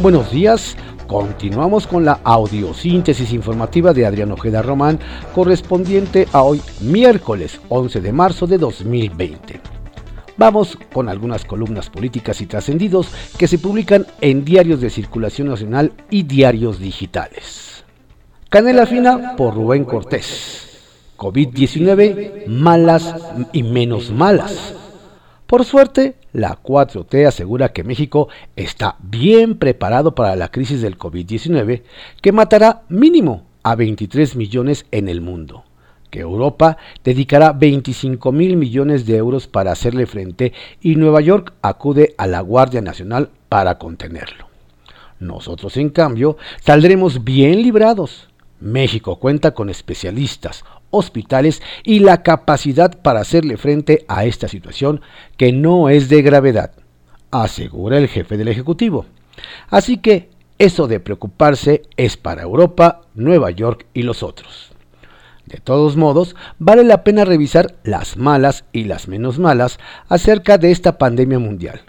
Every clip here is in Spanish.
Buenos días, continuamos con la audiosíntesis informativa de Adrián Ojeda Román correspondiente a hoy miércoles 11 de marzo de 2020. Vamos con algunas columnas políticas y trascendidos que se publican en diarios de circulación nacional y diarios digitales. Canela Fina por Rubén Cortés. COVID-19, malas y menos malas. Por suerte, la 4T asegura que México está bien preparado para la crisis del COVID-19, que matará mínimo a 23 millones en el mundo, que Europa dedicará 25 mil millones de euros para hacerle frente y Nueva York acude a la Guardia Nacional para contenerlo. Nosotros, en cambio, saldremos bien librados. México cuenta con especialistas, hospitales y la capacidad para hacerle frente a esta situación que no es de gravedad, asegura el jefe del Ejecutivo. Así que eso de preocuparse es para Europa, Nueva York y los otros. De todos modos, vale la pena revisar las malas y las menos malas acerca de esta pandemia mundial,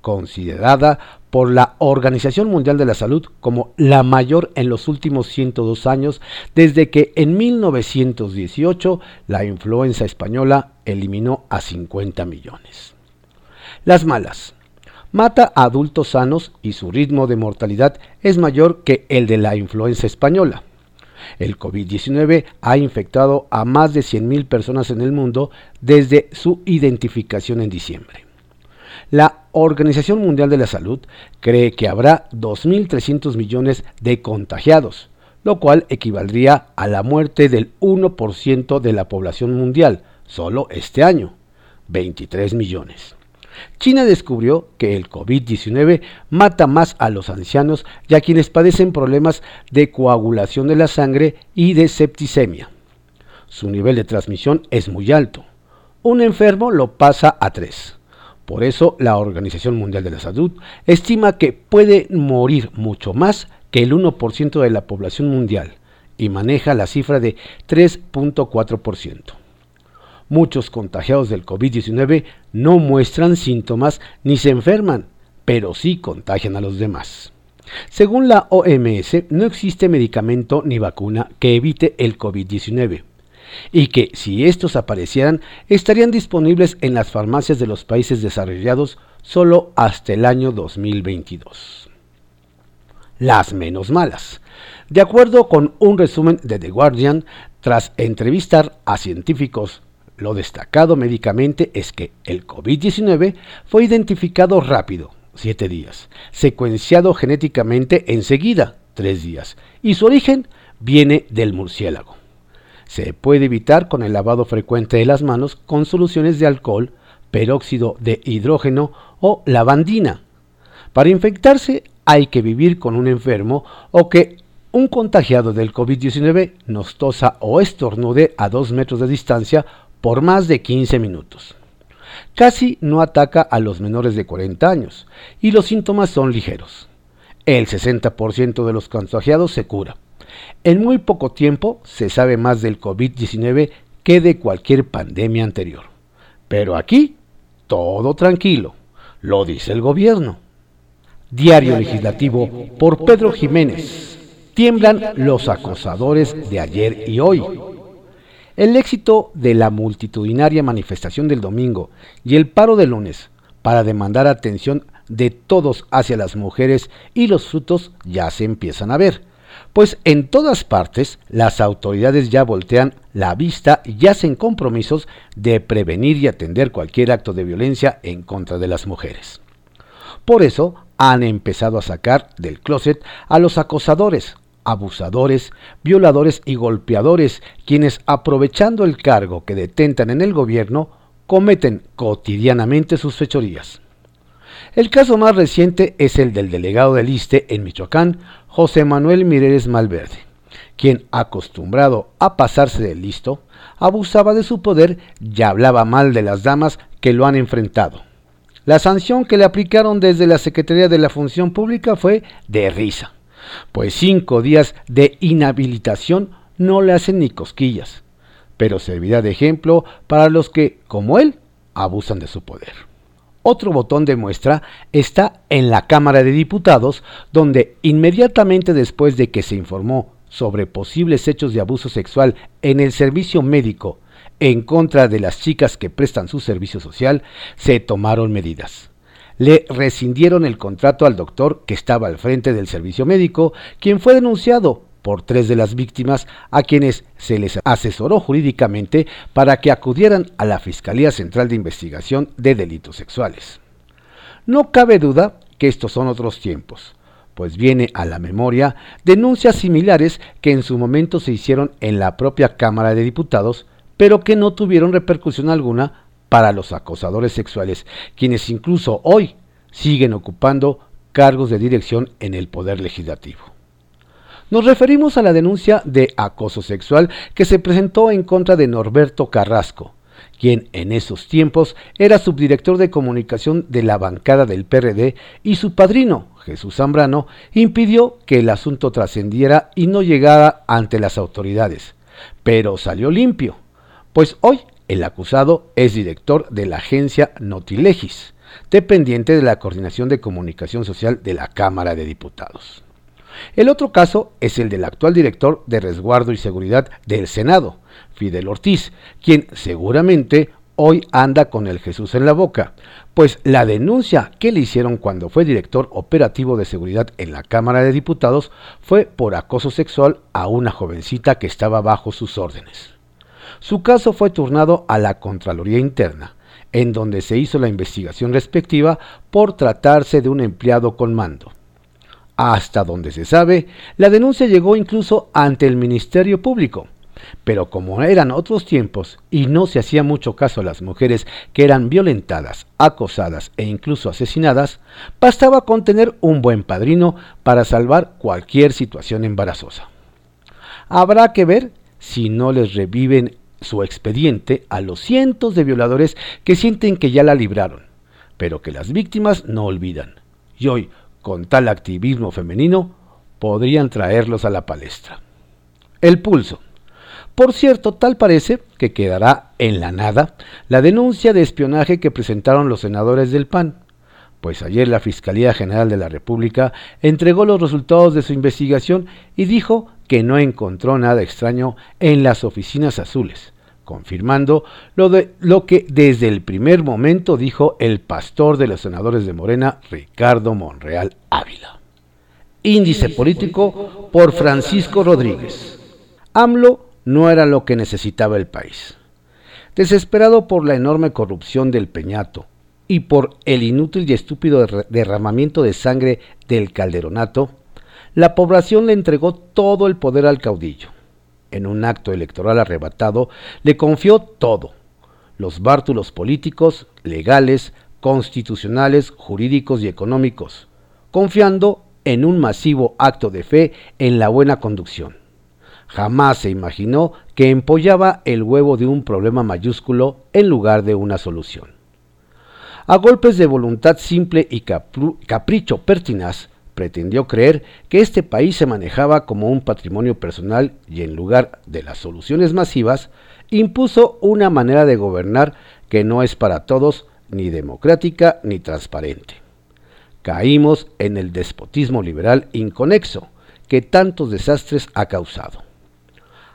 considerada por la Organización Mundial de la Salud como la mayor en los últimos 102 años, desde que en 1918 la influenza española eliminó a 50 millones. Las malas. Mata a adultos sanos y su ritmo de mortalidad es mayor que el de la influenza española. El COVID-19 ha infectado a más de 100.000 personas en el mundo desde su identificación en diciembre. La Organización Mundial de la Salud cree que habrá 2.300 millones de contagiados, lo cual equivaldría a la muerte del 1% de la población mundial solo este año, 23 millones. China descubrió que el COVID-19 mata más a los ancianos y a quienes padecen problemas de coagulación de la sangre y de septicemia. Su nivel de transmisión es muy alto. Un enfermo lo pasa a 3. Por eso la Organización Mundial de la Salud estima que puede morir mucho más que el 1% de la población mundial y maneja la cifra de 3.4%. Muchos contagiados del COVID-19 no muestran síntomas ni se enferman, pero sí contagian a los demás. Según la OMS, no existe medicamento ni vacuna que evite el COVID-19 y que si estos aparecieran estarían disponibles en las farmacias de los países desarrollados solo hasta el año 2022. Las menos malas. De acuerdo con un resumen de The Guardian, tras entrevistar a científicos, lo destacado médicamente es que el COVID-19 fue identificado rápido, 7 días, secuenciado genéticamente enseguida, 3 días, y su origen viene del murciélago. Se puede evitar con el lavado frecuente de las manos con soluciones de alcohol, peróxido de hidrógeno o lavandina. Para infectarse hay que vivir con un enfermo o que un contagiado del COVID-19 nos tosa o estornude a 2 metros de distancia por más de 15 minutos. Casi no ataca a los menores de 40 años y los síntomas son ligeros. El 60% de los contagiados se cura. En muy poco tiempo se sabe más del COVID-19 que de cualquier pandemia anterior. Pero aquí, todo tranquilo, lo dice el gobierno. Diario Legislativo por Pedro Jiménez. Tiemblan los acosadores de ayer y hoy. El éxito de la multitudinaria manifestación del domingo y el paro del lunes para demandar atención de todos hacia las mujeres y los frutos ya se empiezan a ver pues en todas partes las autoridades ya voltean la vista y hacen compromisos de prevenir y atender cualquier acto de violencia en contra de las mujeres. Por eso han empezado a sacar del closet a los acosadores, abusadores, violadores y golpeadores, quienes aprovechando el cargo que detentan en el gobierno, cometen cotidianamente sus fechorías. El caso más reciente es el del delegado del ISTE en Michoacán, José Manuel Mireles Malverde, quien, acostumbrado a pasarse de listo, abusaba de su poder y hablaba mal de las damas que lo han enfrentado. La sanción que le aplicaron desde la Secretaría de la Función Pública fue de risa, pues cinco días de inhabilitación no le hacen ni cosquillas, pero servirá de ejemplo para los que, como él, abusan de su poder. Otro botón de muestra está en la Cámara de Diputados, donde inmediatamente después de que se informó sobre posibles hechos de abuso sexual en el servicio médico en contra de las chicas que prestan su servicio social, se tomaron medidas. Le rescindieron el contrato al doctor que estaba al frente del servicio médico, quien fue denunciado por tres de las víctimas a quienes se les asesoró jurídicamente para que acudieran a la Fiscalía Central de Investigación de Delitos Sexuales. No cabe duda que estos son otros tiempos, pues viene a la memoria denuncias similares que en su momento se hicieron en la propia Cámara de Diputados, pero que no tuvieron repercusión alguna para los acosadores sexuales, quienes incluso hoy siguen ocupando cargos de dirección en el Poder Legislativo. Nos referimos a la denuncia de acoso sexual que se presentó en contra de Norberto Carrasco, quien en esos tiempos era subdirector de comunicación de la bancada del PRD y su padrino, Jesús Zambrano, impidió que el asunto trascendiera y no llegara ante las autoridades. Pero salió limpio, pues hoy el acusado es director de la agencia Notilegis, dependiente de la Coordinación de Comunicación Social de la Cámara de Diputados. El otro caso es el del actual director de resguardo y seguridad del Senado, Fidel Ortiz, quien seguramente hoy anda con el Jesús en la boca, pues la denuncia que le hicieron cuando fue director operativo de seguridad en la Cámara de Diputados fue por acoso sexual a una jovencita que estaba bajo sus órdenes. Su caso fue turnado a la Contraloría Interna, en donde se hizo la investigación respectiva por tratarse de un empleado con mando. Hasta donde se sabe, la denuncia llegó incluso ante el Ministerio Público. Pero como eran otros tiempos y no se hacía mucho caso a las mujeres que eran violentadas, acosadas e incluso asesinadas, bastaba con tener un buen padrino para salvar cualquier situación embarazosa. Habrá que ver si no les reviven su expediente a los cientos de violadores que sienten que ya la libraron, pero que las víctimas no olvidan. Y hoy, con tal activismo femenino, podrían traerlos a la palestra. El pulso. Por cierto, tal parece que quedará en la nada la denuncia de espionaje que presentaron los senadores del PAN, pues ayer la Fiscalía General de la República entregó los resultados de su investigación y dijo que no encontró nada extraño en las oficinas azules, confirmando lo, de, lo que desde el primer momento dijo el pastor de los senadores de Morena, Ricardo Monreal Ávila. Índice político por Francisco Rodríguez. AMLO no era lo que necesitaba el país. Desesperado por la enorme corrupción del Peñato y por el inútil y estúpido derramamiento de sangre del Calderonato, la población le entregó todo el poder al caudillo en un acto electoral arrebatado, le confió todo, los bártulos políticos, legales, constitucionales, jurídicos y económicos, confiando en un masivo acto de fe en la buena conducción. Jamás se imaginó que empollaba el huevo de un problema mayúsculo en lugar de una solución. A golpes de voluntad simple y capricho pertinaz, pretendió creer que este país se manejaba como un patrimonio personal y en lugar de las soluciones masivas, impuso una manera de gobernar que no es para todos ni democrática ni transparente. Caímos en el despotismo liberal inconexo que tantos desastres ha causado.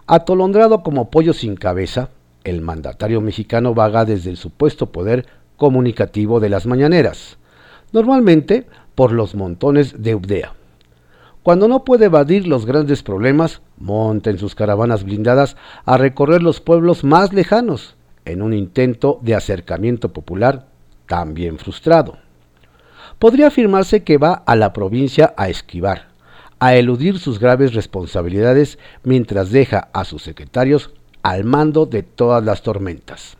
Atolondrado como pollo sin cabeza, el mandatario mexicano vaga desde el supuesto poder comunicativo de las mañaneras, normalmente por los montones de Ubdea. Cuando no puede evadir los grandes problemas, monta en sus caravanas blindadas a recorrer los pueblos más lejanos, en un intento de acercamiento popular también frustrado. Podría afirmarse que va a la provincia a esquivar, a eludir sus graves responsabilidades mientras deja a sus secretarios al mando de todas las tormentas.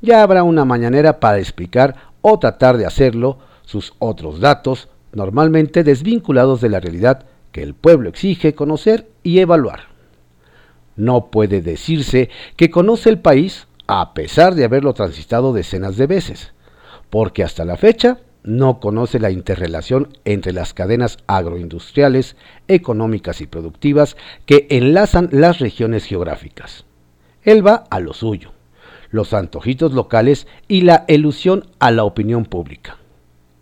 Ya habrá una mañanera para explicar o tratar de hacerlo sus otros datos, normalmente desvinculados de la realidad que el pueblo exige conocer y evaluar. No puede decirse que conoce el país a pesar de haberlo transitado decenas de veces, porque hasta la fecha no conoce la interrelación entre las cadenas agroindustriales, económicas y productivas que enlazan las regiones geográficas. Él va a lo suyo, los antojitos locales y la elusión a la opinión pública.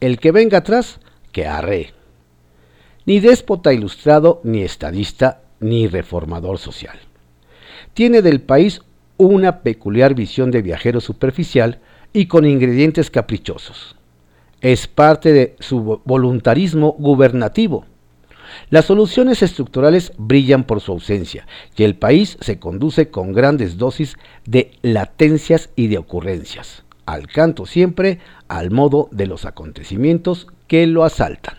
El que venga atrás, que arree. Ni déspota ilustrado, ni estadista, ni reformador social. Tiene del país una peculiar visión de viajero superficial y con ingredientes caprichosos. Es parte de su voluntarismo gubernativo. Las soluciones estructurales brillan por su ausencia y el país se conduce con grandes dosis de latencias y de ocurrencias, al canto siempre al modo de los acontecimientos que lo asaltan.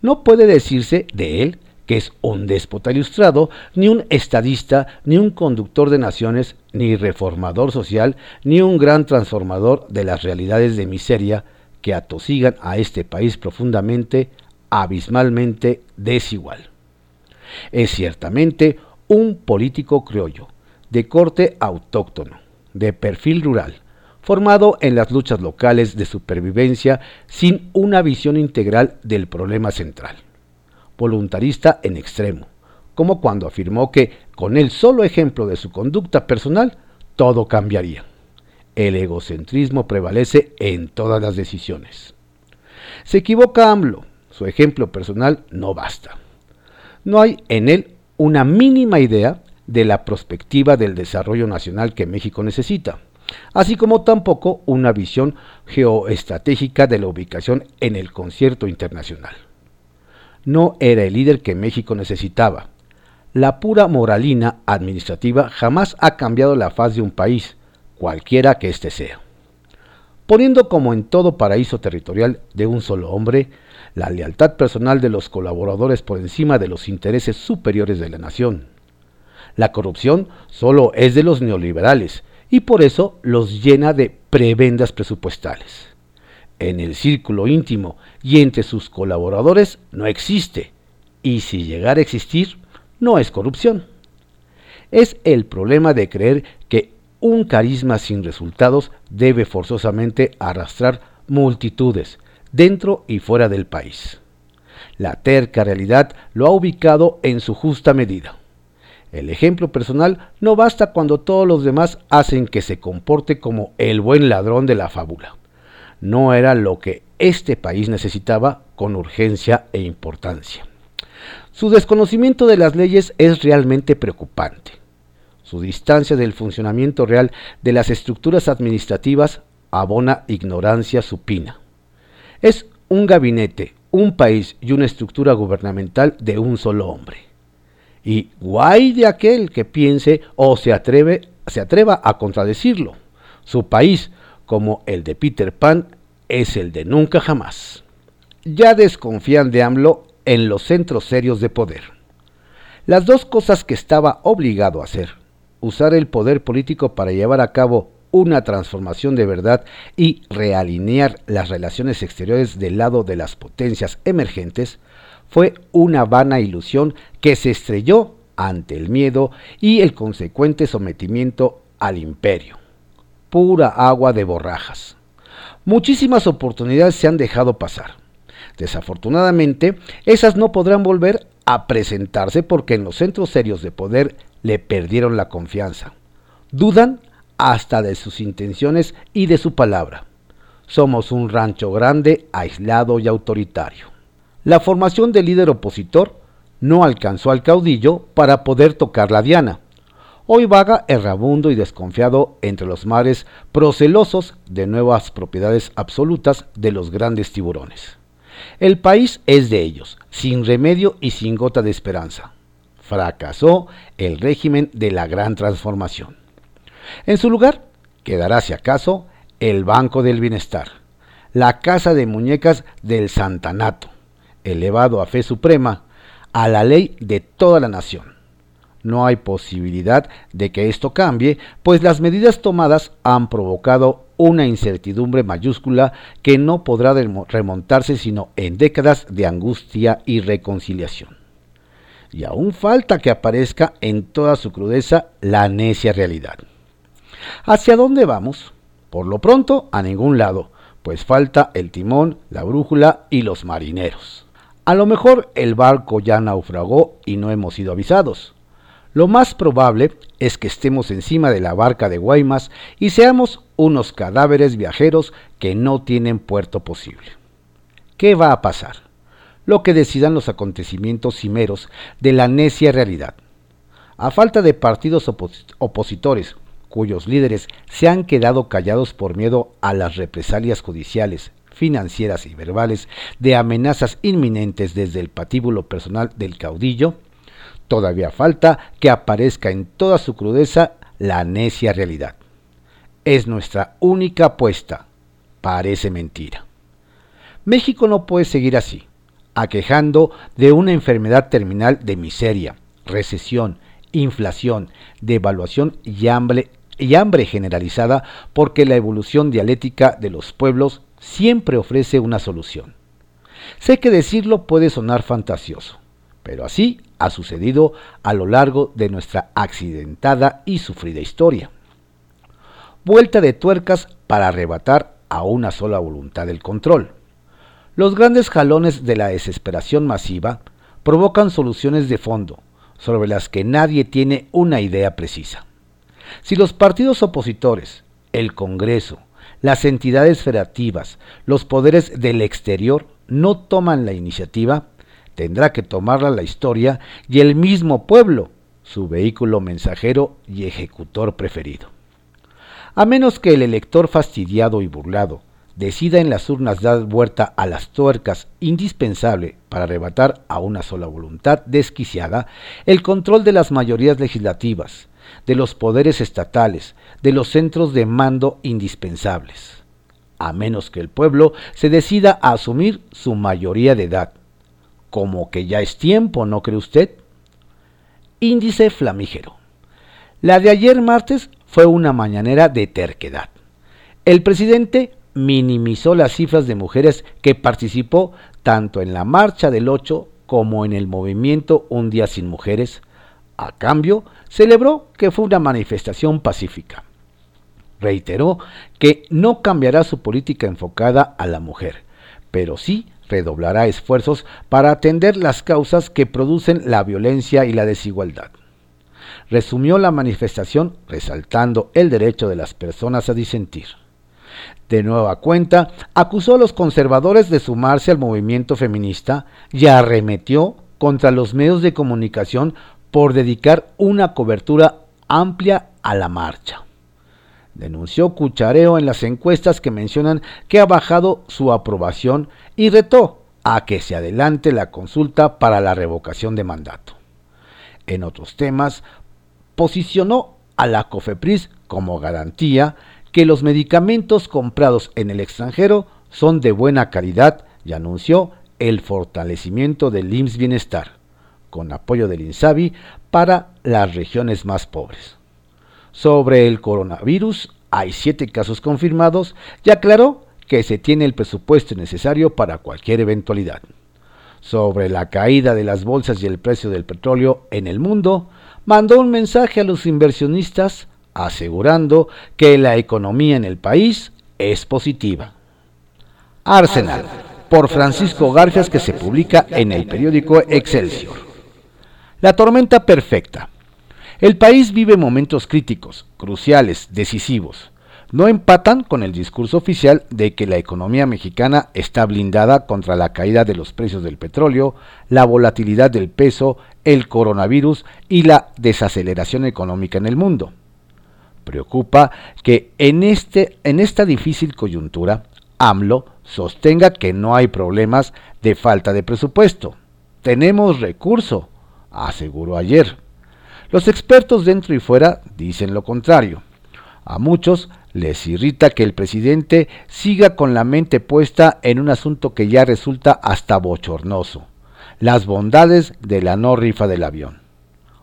No puede decirse de él que es un déspota ilustrado, ni un estadista, ni un conductor de naciones, ni reformador social, ni un gran transformador de las realidades de miseria que atosigan a este país profundamente, abismalmente desigual. Es ciertamente un político criollo, de corte autóctono, de perfil rural, formado en las luchas locales de supervivencia sin una visión integral del problema central voluntarista en extremo, como cuando afirmó que con el solo ejemplo de su conducta personal, todo cambiaría. El egocentrismo prevalece en todas las decisiones. Se equivoca AMLO, su ejemplo personal no basta. No hay en él una mínima idea de la perspectiva del desarrollo nacional que México necesita, así como tampoco una visión geoestratégica de la ubicación en el concierto internacional no era el líder que México necesitaba. La pura moralina administrativa jamás ha cambiado la faz de un país, cualquiera que éste sea. Poniendo como en todo paraíso territorial de un solo hombre, la lealtad personal de los colaboradores por encima de los intereses superiores de la nación. La corrupción solo es de los neoliberales y por eso los llena de prebendas presupuestales en el círculo íntimo y entre sus colaboradores no existe, y si llegara a existir, no es corrupción. Es el problema de creer que un carisma sin resultados debe forzosamente arrastrar multitudes, dentro y fuera del país. La terca realidad lo ha ubicado en su justa medida. El ejemplo personal no basta cuando todos los demás hacen que se comporte como el buen ladrón de la fábula no era lo que este país necesitaba con urgencia e importancia. Su desconocimiento de las leyes es realmente preocupante. Su distancia del funcionamiento real de las estructuras administrativas abona ignorancia supina. Es un gabinete, un país y una estructura gubernamental de un solo hombre. Y guay de aquel que piense o se atreve, se atreva a contradecirlo. Su país, como el de Peter Pan es el de nunca jamás. Ya desconfían de AMLO en los centros serios de poder. Las dos cosas que estaba obligado a hacer, usar el poder político para llevar a cabo una transformación de verdad y realinear las relaciones exteriores del lado de las potencias emergentes, fue una vana ilusión que se estrelló ante el miedo y el consecuente sometimiento al imperio. Pura agua de borrajas. Muchísimas oportunidades se han dejado pasar. Desafortunadamente, esas no podrán volver a presentarse porque en los centros serios de poder le perdieron la confianza. Dudan hasta de sus intenciones y de su palabra. Somos un rancho grande, aislado y autoritario. La formación del líder opositor no alcanzó al caudillo para poder tocar la diana hoy vaga errabundo y desconfiado entre los mares procelosos de nuevas propiedades absolutas de los grandes tiburones. El país es de ellos, sin remedio y sin gota de esperanza. Fracasó el régimen de la gran transformación. En su lugar quedará, si acaso, el Banco del Bienestar, la casa de muñecas del Santanato, elevado a fe suprema, a la ley de toda la nación no hay posibilidad de que esto cambie, pues las medidas tomadas han provocado una incertidumbre mayúscula que no podrá remontarse sino en décadas de angustia y reconciliación. Y aún falta que aparezca en toda su crudeza la necia realidad. ¿Hacia dónde vamos? Por lo pronto, a ningún lado, pues falta el timón, la brújula y los marineros. A lo mejor el barco ya naufragó y no hemos sido avisados Lo más probable es que estemos encima de la barca de Guaymas y seamos unos cadáveres viajeros que no tienen puerto posible. ¿Qué va a pasar? Lo que decidan los acontecimientos cimeros de la necia realidad. A falta de partidos opositores cuyos líderes se han quedado callados por miedo a las represalias judiciales, financieras y verbales de amenazas inminentes desde el patíbulo personal del caudillo, todavía falta que aparezca en toda su crudeza la necia realidad. Es nuestra única apuesta. Parece mentira. México no puede seguir así, aquejando de una enfermedad terminal de miseria, recesión, inflación, devaluación y hambre, y hambre generalizada porque la evolución dialéctica de los pueblos siempre ofrece una solución. Sé que decirlo puede sonar fantasioso, pero así ha sucedido a lo largo de nuestra accidentada y sufrida historia. Vuelta de tuercas para arrebatar a una sola voluntad el control. Los grandes jalones de la desesperación masiva provocan soluciones de fondo, sobre las que nadie tiene una idea precisa. Si los partidos opositores, el Congreso, las entidades federativas, los poderes del exterior no toman la iniciativa, tendrá que tomarla la historia y el mismo pueblo, su vehículo mensajero y ejecutor preferido. A menos que el elector fastidiado y burlado decida en las urnas dar vuelta a las tuercas indispensable para arrebatar a una sola voluntad desquiciada el control de las mayorías legislativas, de los poderes estatales, de los centros de mando indispensables, a menos que el pueblo se decida a asumir su mayoría de edad. Como que ya es tiempo, ¿no cree usted? Índice flamígero. La de ayer martes fue una mañanera de terquedad. El presidente minimizó las cifras de mujeres que participó tanto en la marcha del 8 como en el movimiento Un día sin mujeres, a cambio, celebró que fue una manifestación pacífica. Reiteró que no cambiará su política enfocada a la mujer, pero sí redoblará esfuerzos para atender las causas que producen la violencia y la desigualdad. Resumió la manifestación resaltando el derecho de las personas a disentir. De nueva cuenta, acusó a los conservadores de sumarse al movimiento feminista y arremetió contra los medios de comunicación por dedicar una cobertura amplia a la marcha. Denunció cuchareo en las encuestas que mencionan que ha bajado su aprobación y retó a que se adelante la consulta para la revocación de mandato. En otros temas, posicionó a la COFEPRIS como garantía que los medicamentos comprados en el extranjero son de buena calidad y anunció el fortalecimiento del IMSS Bienestar con apoyo del INSABI para las regiones más pobres. Sobre el coronavirus, hay siete casos confirmados y aclaró que se tiene el presupuesto necesario para cualquier eventualidad. Sobre la caída de las bolsas y el precio del petróleo en el mundo, mandó un mensaje a los inversionistas asegurando que la economía en el país es positiva. Arsenal, por Francisco Garfias, que se publica en el periódico Excelsior. La tormenta perfecta. El país vive momentos críticos, cruciales, decisivos. No empatan con el discurso oficial de que la economía mexicana está blindada contra la caída de los precios del petróleo, la volatilidad del peso, el coronavirus y la desaceleración económica en el mundo. Preocupa que en, este, en esta difícil coyuntura AMLO sostenga que no hay problemas de falta de presupuesto. Tenemos recurso, aseguró ayer. Los expertos dentro y fuera dicen lo contrario. A muchos les irrita que el presidente siga con la mente puesta en un asunto que ya resulta hasta bochornoso, las bondades de la no rifa del avión.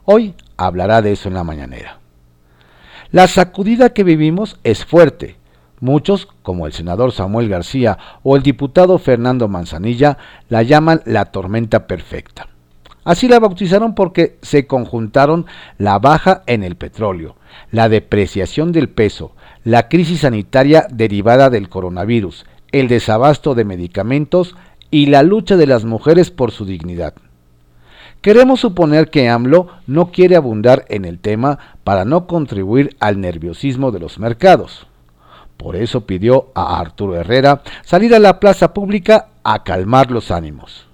Hoy hablará de eso en la mañanera. La sacudida que vivimos es fuerte. Muchos, como el senador Samuel García o el diputado Fernando Manzanilla, la llaman la tormenta perfecta. Así la bautizaron porque se conjuntaron la baja en el petróleo, la depreciación del peso, la crisis sanitaria derivada del coronavirus, el desabasto de medicamentos y la lucha de las mujeres por su dignidad. Queremos suponer que AMLO no quiere abundar en el tema para no contribuir al nerviosismo de los mercados. Por eso pidió a Arturo Herrera salir a la plaza pública a calmar los ánimos.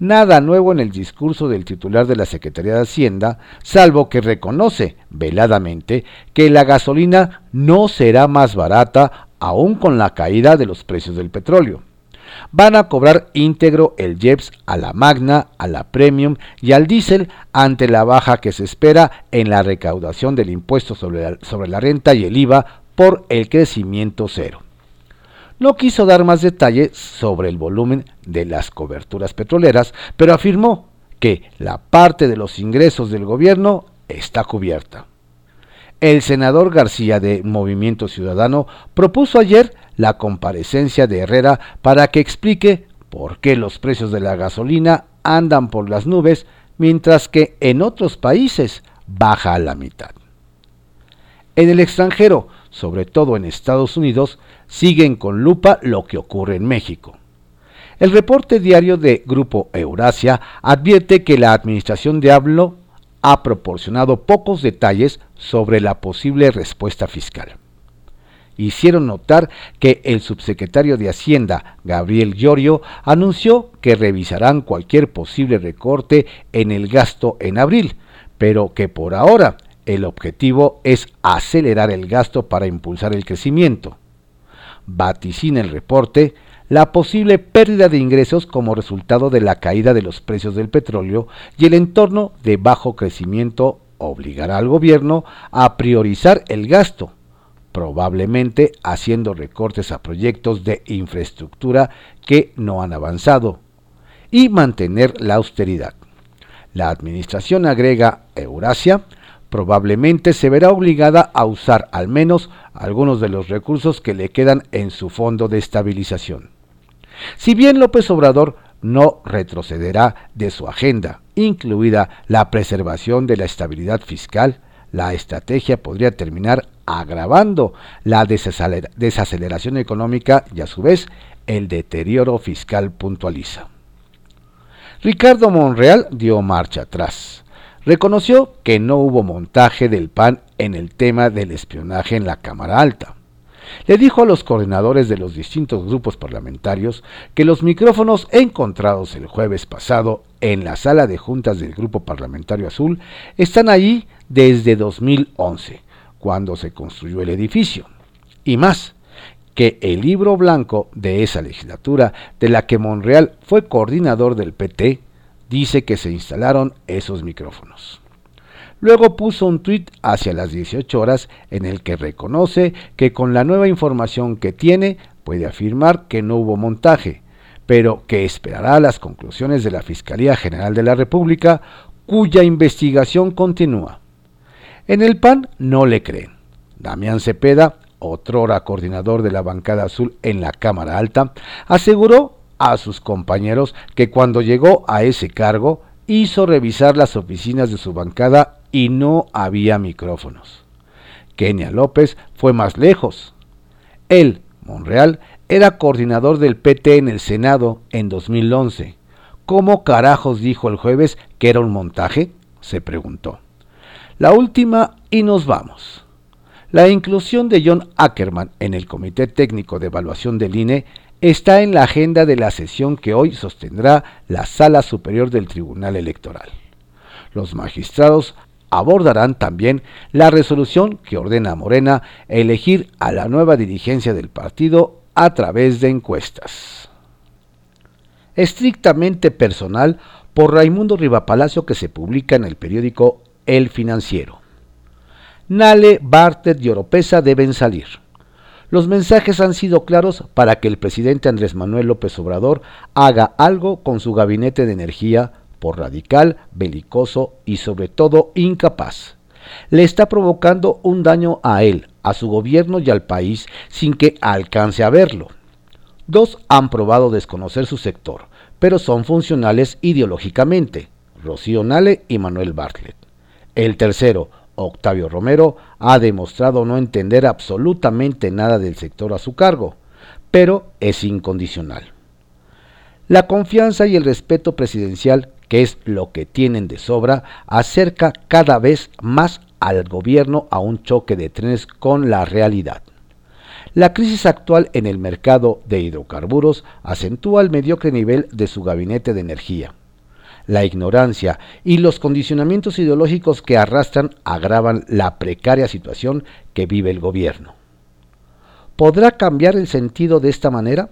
Nada nuevo en el discurso del titular de la Secretaría de Hacienda, salvo que reconoce veladamente que la gasolina no será más barata aún con la caída de los precios del petróleo. Van a cobrar íntegro el JEPS a la Magna, a la Premium y al diésel ante la baja que se espera en la recaudación del impuesto sobre la, sobre la renta y el IVA por el crecimiento cero. No quiso dar más detalles sobre el volumen de las coberturas petroleras, pero afirmó que la parte de los ingresos del gobierno está cubierta. El senador García de Movimiento Ciudadano propuso ayer la comparecencia de Herrera para que explique por qué los precios de la gasolina andan por las nubes mientras que en otros países baja a la mitad. En el extranjero, sobre todo en Estados Unidos, siguen con lupa lo que ocurre en México. El reporte diario de Grupo Eurasia advierte que la administración de AMLO ha proporcionado pocos detalles sobre la posible respuesta fiscal. Hicieron notar que el subsecretario de Hacienda, Gabriel Llorio, anunció que revisarán cualquier posible recorte en el gasto en abril, pero que por ahora el objetivo es acelerar el gasto para impulsar el crecimiento. Vaticina el reporte la posible pérdida de ingresos como resultado de la caída de los precios del petróleo y el entorno de bajo crecimiento obligará al gobierno a priorizar el gasto, probablemente haciendo recortes a proyectos de infraestructura que no han avanzado, y mantener la austeridad. La administración agrega Eurasia probablemente se verá obligada a usar al menos algunos de los recursos que le quedan en su fondo de estabilización. Si bien López Obrador no retrocederá de su agenda, incluida la preservación de la estabilidad fiscal, la estrategia podría terminar agravando la desaceleración económica y a su vez el deterioro fiscal puntualiza. Ricardo Monreal dio marcha atrás reconoció que no hubo montaje del PAN en el tema del espionaje en la Cámara Alta. Le dijo a los coordinadores de los distintos grupos parlamentarios que los micrófonos encontrados el jueves pasado en la sala de juntas del Grupo Parlamentario Azul están allí desde 2011, cuando se construyó el edificio. Y más, que el libro blanco de esa legislatura, de la que Monreal fue coordinador del PT, dice que se instalaron esos micrófonos. Luego puso un tuit hacia las 18 horas en el que reconoce que con la nueva información que tiene puede afirmar que no hubo montaje, pero que esperará las conclusiones de la Fiscalía General de la República, cuya investigación continúa. En el PAN no le creen. Damián Cepeda, otrora coordinador de la bancada azul en la Cámara Alta, aseguró a sus compañeros que cuando llegó a ese cargo hizo revisar las oficinas de su bancada y no había micrófonos. Kenia López fue más lejos. Él, Monreal, era coordinador del PT en el Senado en 2011. ¿Cómo carajos dijo el jueves que era un montaje? se preguntó. La última y nos vamos. La inclusión de John Ackerman en el Comité Técnico de Evaluación del INE está en la agenda de la sesión que hoy sostendrá la Sala Superior del Tribunal Electoral. Los magistrados abordarán también la resolución que ordena a Morena elegir a la nueva dirigencia del partido a través de encuestas. Estrictamente personal por Raimundo Rivapalacio que se publica en el periódico El Financiero. Nale, Bartet y Oropesa deben salir. Los mensajes han sido claros para que el presidente Andrés Manuel López Obrador haga algo con su gabinete de energía por radical, belicoso y sobre todo incapaz. Le está provocando un daño a él, a su gobierno y al país sin que alcance a verlo. Dos han probado desconocer su sector, pero son funcionales ideológicamente, Rocío Nale y Manuel Bartlett. El tercero, Octavio Romero ha demostrado no entender absolutamente nada del sector a su cargo, pero es incondicional. La confianza y el respeto presidencial que es lo que tienen de sobra, acerca cada vez más al gobierno a un choque de trenes con la realidad. La crisis actual en el mercado de hidrocarburos acentúa el mediocre nivel de su gabinete de energía. La ignorancia y los condicionamientos ideológicos que arrastran agravan la precaria situación que vive el gobierno. ¿Podrá cambiar el sentido de esta manera?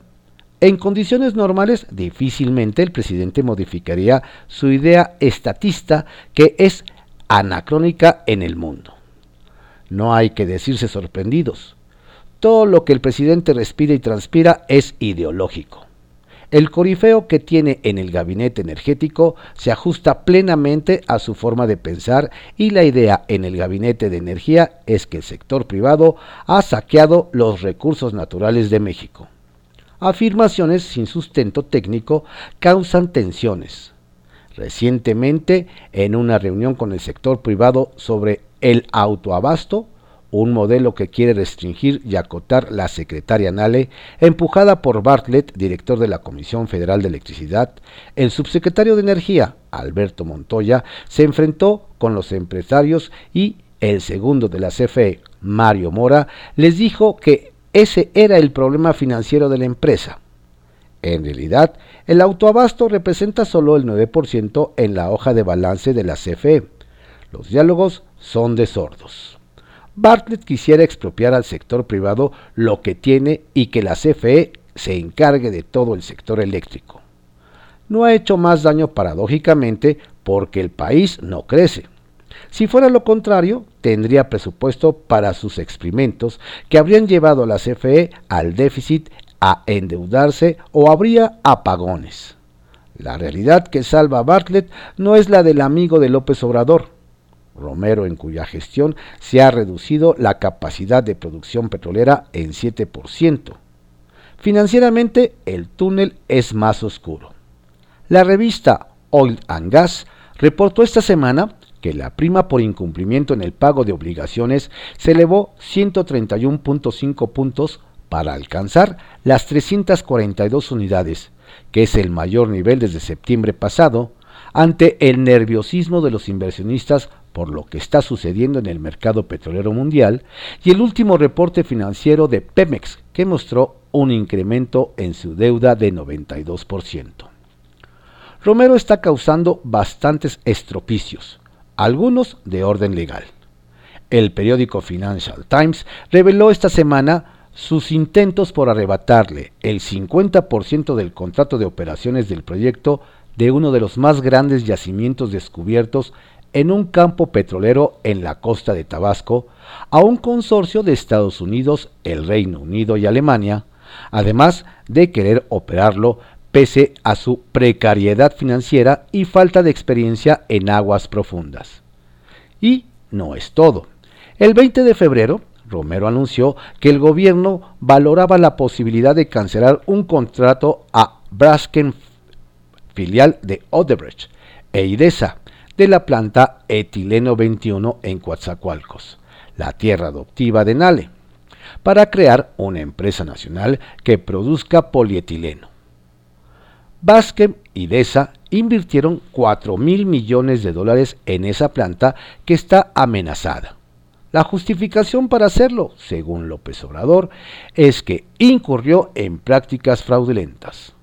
En condiciones normales, difícilmente el presidente modificaría su idea estatista que es anacrónica en el mundo. No hay que decirse sorprendidos. Todo lo que el presidente respira y transpira es ideológico. El corifeo que tiene en el gabinete energético se ajusta plenamente a su forma de pensar y la idea en el gabinete de energía es que el sector privado ha saqueado los recursos naturales de México afirmaciones sin sustento técnico causan tensiones. Recientemente, en una reunión con el sector privado sobre el autoabasto, un modelo que quiere restringir y acotar la secretaria Nale, empujada por Bartlett, director de la Comisión Federal de Electricidad, el subsecretario de Energía, Alberto Montoya, se enfrentó con los empresarios y el segundo de la CFE, Mario Mora, les dijo que ese era el problema financiero de la empresa. En realidad, el autoabasto representa solo el 9% en la hoja de balance de la CFE. Los diálogos son de sordos. Bartlett quisiera expropiar al sector privado lo que tiene y que la CFE se encargue de todo el sector eléctrico. No ha hecho más daño paradójicamente porque el país no crece. Si fuera lo contrario, tendría presupuesto para sus experimentos que habrían llevado a la CFE al déficit a endeudarse o habría apagones. La realidad que salva a Bartlett no es la del amigo de López Obrador, Romero, en cuya gestión se ha reducido la capacidad de producción petrolera en 7%. Financieramente, el túnel es más oscuro. La revista Oil and Gas reportó esta semana que la prima por incumplimiento en el pago de obligaciones se elevó 131.5 puntos para alcanzar las 342 unidades, que es el mayor nivel desde septiembre pasado, ante el nerviosismo de los inversionistas por lo que está sucediendo en el mercado petrolero mundial y el último reporte financiero de Pemex, que mostró un incremento en su deuda de 92%. Romero está causando bastantes estropicios, algunos de orden legal. El periódico Financial Times reveló esta semana sus intentos por arrebatarle el 50% del contrato de operaciones del proyecto de uno de los más grandes yacimientos descubiertos en un campo petrolero en la costa de Tabasco a un consorcio de Estados Unidos, el Reino Unido y Alemania, además de querer operarlo pese a su precariedad financiera y falta de experiencia en aguas profundas. Y no es todo. El 20 de febrero, Romero anunció que el gobierno valoraba la posibilidad de cancelar un contrato a Braskem, filial de Odebrecht, e IDESA, de la planta Etileno 21 en Coatzacoalcos, la tierra adoptiva de Nale, para crear una empresa nacional que produzca polietileno. Baskem y DESA invirtieron 4 mil millones de dólares en esa planta que está amenazada. La justificación para hacerlo, según López Obrador, es que incurrió en prácticas fraudulentas.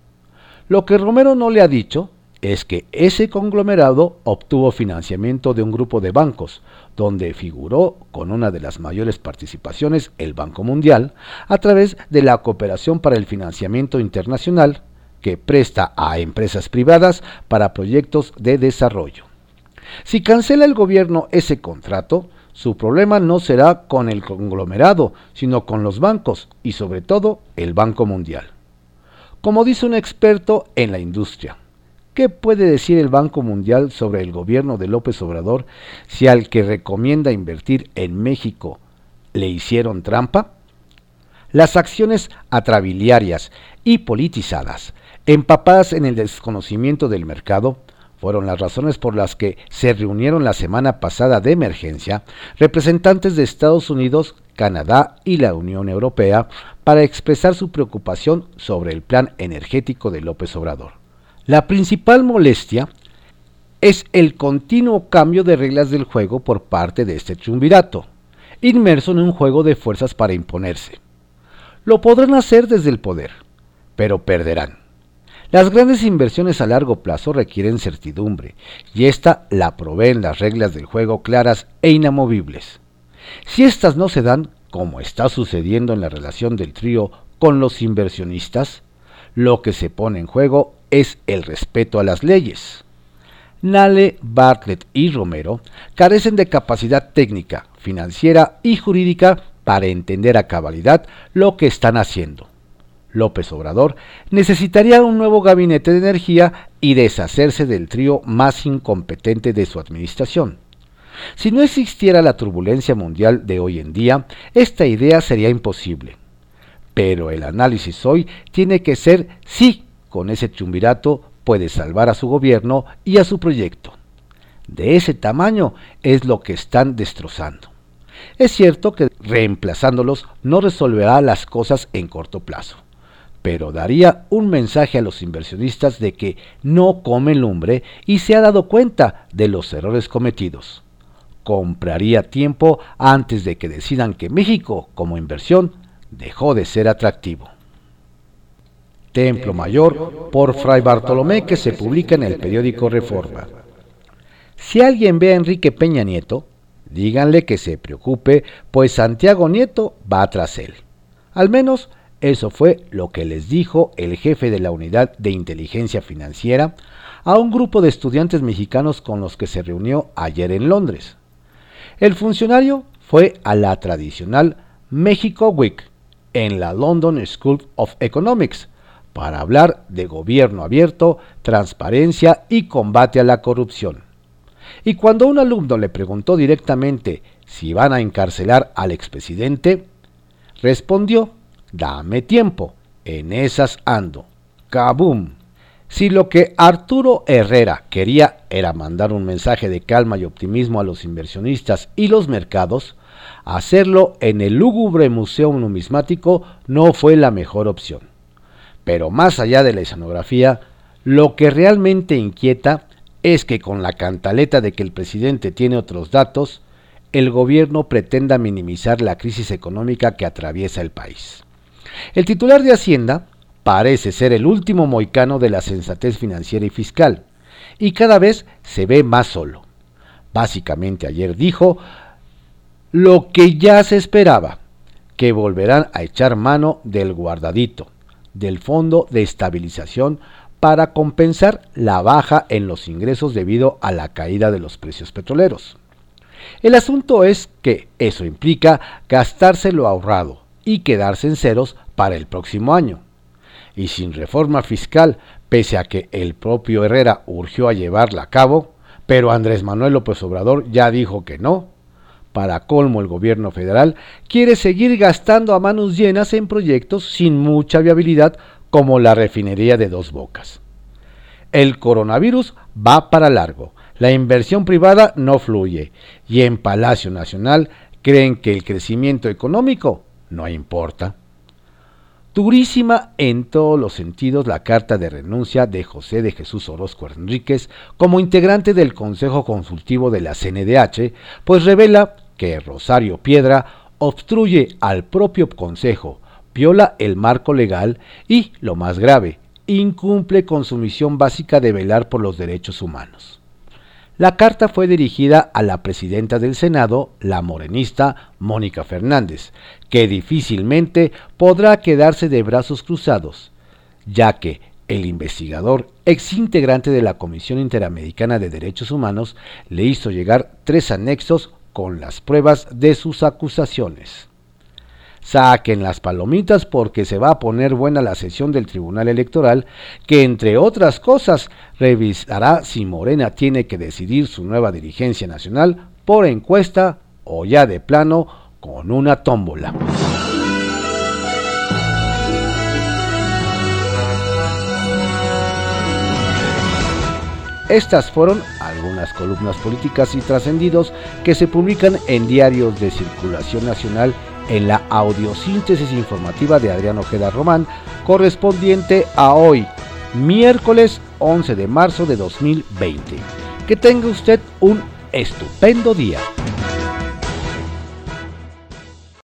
Lo que Romero no le ha dicho es que ese conglomerado obtuvo financiamiento de un grupo de bancos, donde figuró con una de las mayores participaciones el Banco Mundial, a través de la Cooperación para el Financiamiento Internacional, que presta a empresas privadas para proyectos de desarrollo. Si cancela el gobierno ese contrato, su problema no será con el conglomerado, sino con los bancos y sobre todo el Banco Mundial. Como dice un experto en la industria, ¿qué puede decir el Banco Mundial sobre el gobierno de López Obrador si al que recomienda invertir en México le hicieron trampa? Las acciones atrabiliarias y politizadas empapadas en el desconocimiento del mercado, fueron las razones por las que se reunieron la semana pasada de emergencia representantes de Estados Unidos, Canadá y la Unión Europea para expresar su preocupación sobre el plan energético de López Obrador. La principal molestia es el continuo cambio de reglas del juego por parte de este triunvirato, inmerso en un juego de fuerzas para imponerse. Lo podrán hacer desde el poder, pero perderán. Las grandes inversiones a largo plazo requieren certidumbre, y esta la proveen las reglas del juego claras e inamovibles. Si éstas no se dan, como está sucediendo en la relación del trío con los inversionistas, lo que se pone en juego es el respeto a las leyes. Nale, Bartlett y Romero carecen de capacidad técnica, financiera y jurídica para entender a cabalidad lo que están haciendo. López Obrador necesitaría un nuevo gabinete de energía y deshacerse del trío más incompetente de su administración. Si no existiera la turbulencia mundial de hoy en día, esta idea sería imposible. Pero el análisis hoy tiene que ser si con ese triunvirato puede salvar a su gobierno y a su proyecto. De ese tamaño es lo que están destrozando. Es cierto que reemplazándolos no resolverá las cosas en corto plazo, pero daría un mensaje a los inversionistas de que no comen lumbre y se ha dado cuenta de los errores cometidos compraría tiempo antes de que decidan que México como inversión dejó de ser atractivo. Templo Mayor por Fray Bartolomé que se publica en el periódico Reforma. Si alguien ve a Enrique Peña Nieto, díganle que se preocupe, pues Santiago Nieto va tras él. Al menos eso fue lo que les dijo el jefe de la Unidad de Inteligencia Financiera a un grupo de estudiantes mexicanos con los que se reunió ayer en Londres. El funcionario fue a la tradicional México Week en la London School of Economics para hablar de gobierno abierto, transparencia y combate a la corrupción. Y cuando un alumno le preguntó directamente si van a encarcelar al expresidente, respondió, dame tiempo, en esas ando. ¡Kabum! Si lo que Arturo Herrera quería era mandar un mensaje de calma y optimismo a los inversionistas y los mercados, hacerlo en el lúgubre Museo Numismático no fue la mejor opción. Pero más allá de la escenografía, lo que realmente inquieta es que con la cantaleta de que el presidente tiene otros datos, el gobierno pretenda minimizar la crisis económica que atraviesa el país. El titular de Hacienda parece ser el último moicano de la sensatez financiera y fiscal, y cada vez se ve más solo. Básicamente ayer dijo lo que ya se esperaba, que volverán a echar mano del guardadito, del fondo de estabilización para compensar la baja en los ingresos debido a la caída de los precios petroleros. El asunto es que eso implica gastarse lo ahorrado y quedarse en ceros para el próximo año y sin reforma fiscal, pese a que el propio Herrera urgió a llevarla a cabo, pero Andrés Manuel López Obrador ya dijo que no. Para colmo, el gobierno federal quiere seguir gastando a manos llenas en proyectos sin mucha viabilidad como la refinería de dos bocas. El coronavirus va para largo, la inversión privada no fluye y en Palacio Nacional creen que el crecimiento económico no importa. Durísima en todos los sentidos la carta de renuncia de José de Jesús Orozco Enríquez como integrante del Consejo Consultivo de la CNDH, pues revela que Rosario Piedra obstruye al propio Consejo, viola el marco legal y, lo más grave, incumple con su misión básica de velar por los derechos humanos. La carta fue dirigida a la presidenta del Senado, la morenista Mónica Fernández, que difícilmente podrá quedarse de brazos cruzados, ya que el investigador, ex integrante de la Comisión Interamericana de Derechos Humanos, le hizo llegar tres anexos con las pruebas de sus acusaciones. Saquen las palomitas porque se va a poner buena la sesión del Tribunal Electoral, que entre otras cosas revisará si Morena tiene que decidir su nueva dirigencia nacional por encuesta o ya de plano con una tómbola. Estas fueron algunas columnas políticas y trascendidos que se publican en diarios de circulación nacional en la audiosíntesis informativa de Adrián Ojeda Román, correspondiente a hoy, miércoles 11 de marzo de 2020, Que tenga usted un estupendo día.